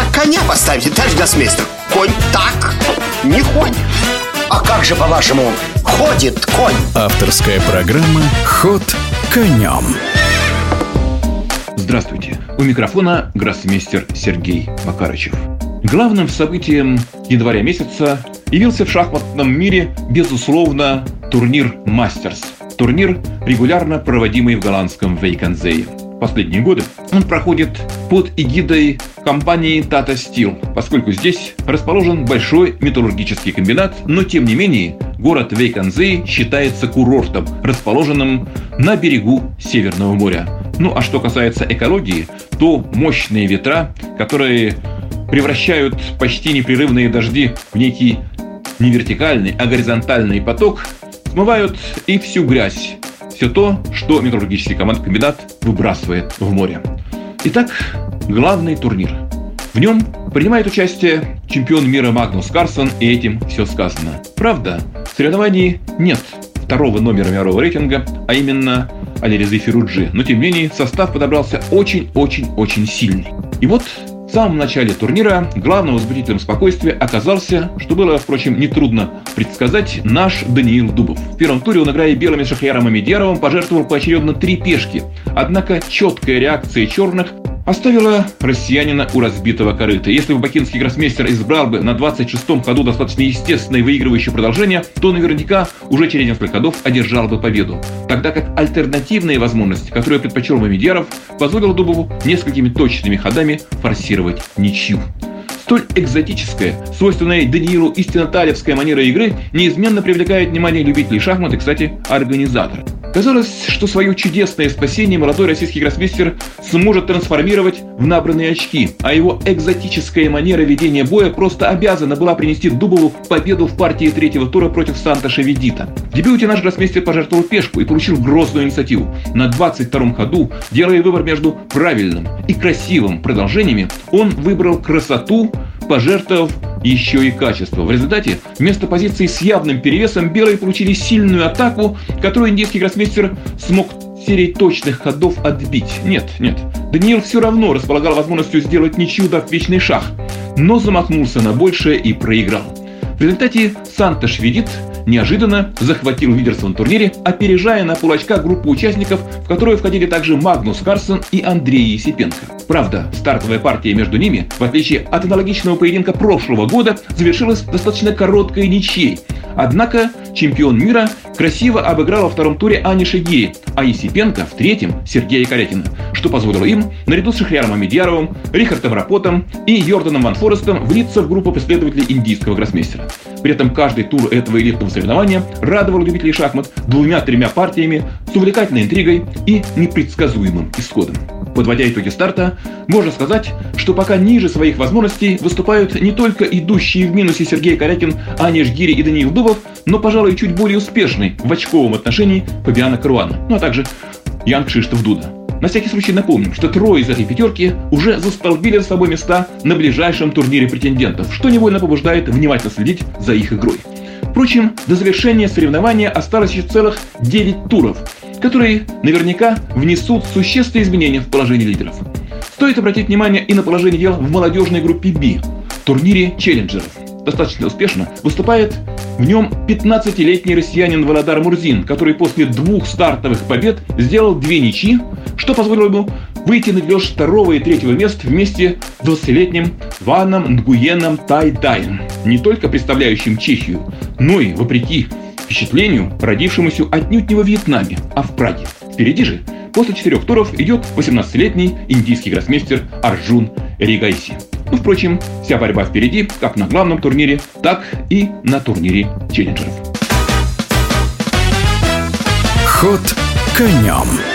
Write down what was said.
так коня поставите, товарищ гроссмейстер? Конь так не ходит. А как же, по-вашему, ходит конь? Авторская программа «Ход конем». Здравствуйте. У микрофона гроссмейстер Сергей Макарычев. Главным событием января месяца явился в шахматном мире, безусловно, турнир «Мастерс». Турнир, регулярно проводимый в голландском Вейконзее. Последние годы он проходит под эгидой компании Tata Steel, поскольку здесь расположен большой металлургический комбинат, но тем не менее город Вейконзей считается курортом, расположенным на берегу Северного моря. Ну а что касается экологии, то мощные ветра, которые превращают почти непрерывные дожди в некий не вертикальный, а горизонтальный поток, смывают и всю грязь, все то, что металлургический комбинат выбрасывает в море. Итак, главный турнир. В нем принимает участие чемпион мира Магнус Карсон, и этим все сказано. Правда, в соревновании нет второго номера мирового рейтинга, а именно Алирезы Фируджи, но тем не менее состав подобрался очень-очень-очень сильный. И вот в самом начале турнира главным возбудителем спокойствия оказался, что было, впрочем, нетрудно предсказать, наш Даниил Дубов. В первом туре он, играя белыми Шахляром и Медьяровым, пожертвовал поочередно три пешки. Однако четкая реакция черных оставила россиянина у разбитого корыта. Если бы бакинский гроссмейстер избрал бы на 26-м ходу достаточно естественное выигрывающее продолжение, то наверняка уже через несколько ходов одержал бы победу. Тогда как альтернативные возможности, которые предпочел Мамедьяров, позволил Дубову несколькими точными ходами форсировать ничью. Столь экзотическая, свойственная Даниилу истинно талевская манера игры неизменно привлекает внимание любителей шахмат и, кстати, организаторов. Казалось, что свое чудесное спасение молодой российский гроссмейстер сможет трансформировать в набранные очки, а его экзотическая манера ведения боя просто обязана была принести Дубову победу в партии третьего тура против Сантоша Ведита. В дебюте наш гроссмейстер пожертвовал пешку и получил грозную инициативу. На 22-м ходу, делая выбор между правильным и красивым продолжениями, он выбрал красоту, пожертвовав еще и качество. В результате вместо позиции с явным перевесом белые получили сильную атаку, которую индийский гроссмейстер смог серией точных ходов отбить. Нет, нет. Даниил все равно располагал возможностью сделать ничью дав вечный шах, но замахнулся на большее и проиграл. В результате Санта Шведит неожиданно захватил лидерство на турнире, опережая на полочка группу участников, в которую входили также Магнус Карсон и Андрей Есипенко. Правда, стартовая партия между ними, в отличие от аналогичного поединка прошлого года, завершилась достаточно короткой ничьей. Однако чемпион мира красиво обыграл во втором туре Ани Шагири, а Есипенко в третьем Сергея Корякина, что позволило им, наряду с Шахряром Амедьяровым, Рихардом Рапотом и Йорданом Ван Форестом, влиться в группу последователей индийского гроссмейстера. При этом каждый тур этого элитного соревнования радовал любителей шахмат двумя-тремя партиями с увлекательной интригой и непредсказуемым исходом. Подводя итоги старта, можно сказать, что пока ниже своих возможностей выступают не только идущие в минусе Сергей Корякин, Аня Жгири и Даниил Дубов, но, пожалуй, чуть более успешный в очковом отношении Фабиана Каруана, ну а также Ян Кшиштов Дуда. На всякий случай напомним, что трое из этой пятерки уже застолбили за собой места на ближайшем турнире претендентов, что невольно побуждает внимательно следить за их игрой. Впрочем, до завершения соревнования осталось еще целых 9 туров, которые наверняка внесут существенные изменения в положение лидеров. Стоит обратить внимание и на положение дел в молодежной группе B, турнире челленджеров. Достаточно успешно выступает в нем 15-летний россиянин Володар Мурзин, который после двух стартовых побед сделал две ничьи, что позволило ему выйти на дележ второго и третьего мест вместе с 20-летним Ваном Нгуеном Тайдаем, не только представляющим Чехию, но и, вопреки впечатлению, родившемуся отнюдь не во Вьетнаме, а в Праге. Впереди же, после четырех туров, идет 18-летний индийский гроссмейстер Арджун Ригайси. Ну, впрочем, вся борьба впереди, как на главном турнире, так и на турнире челленджеров. Ход конем.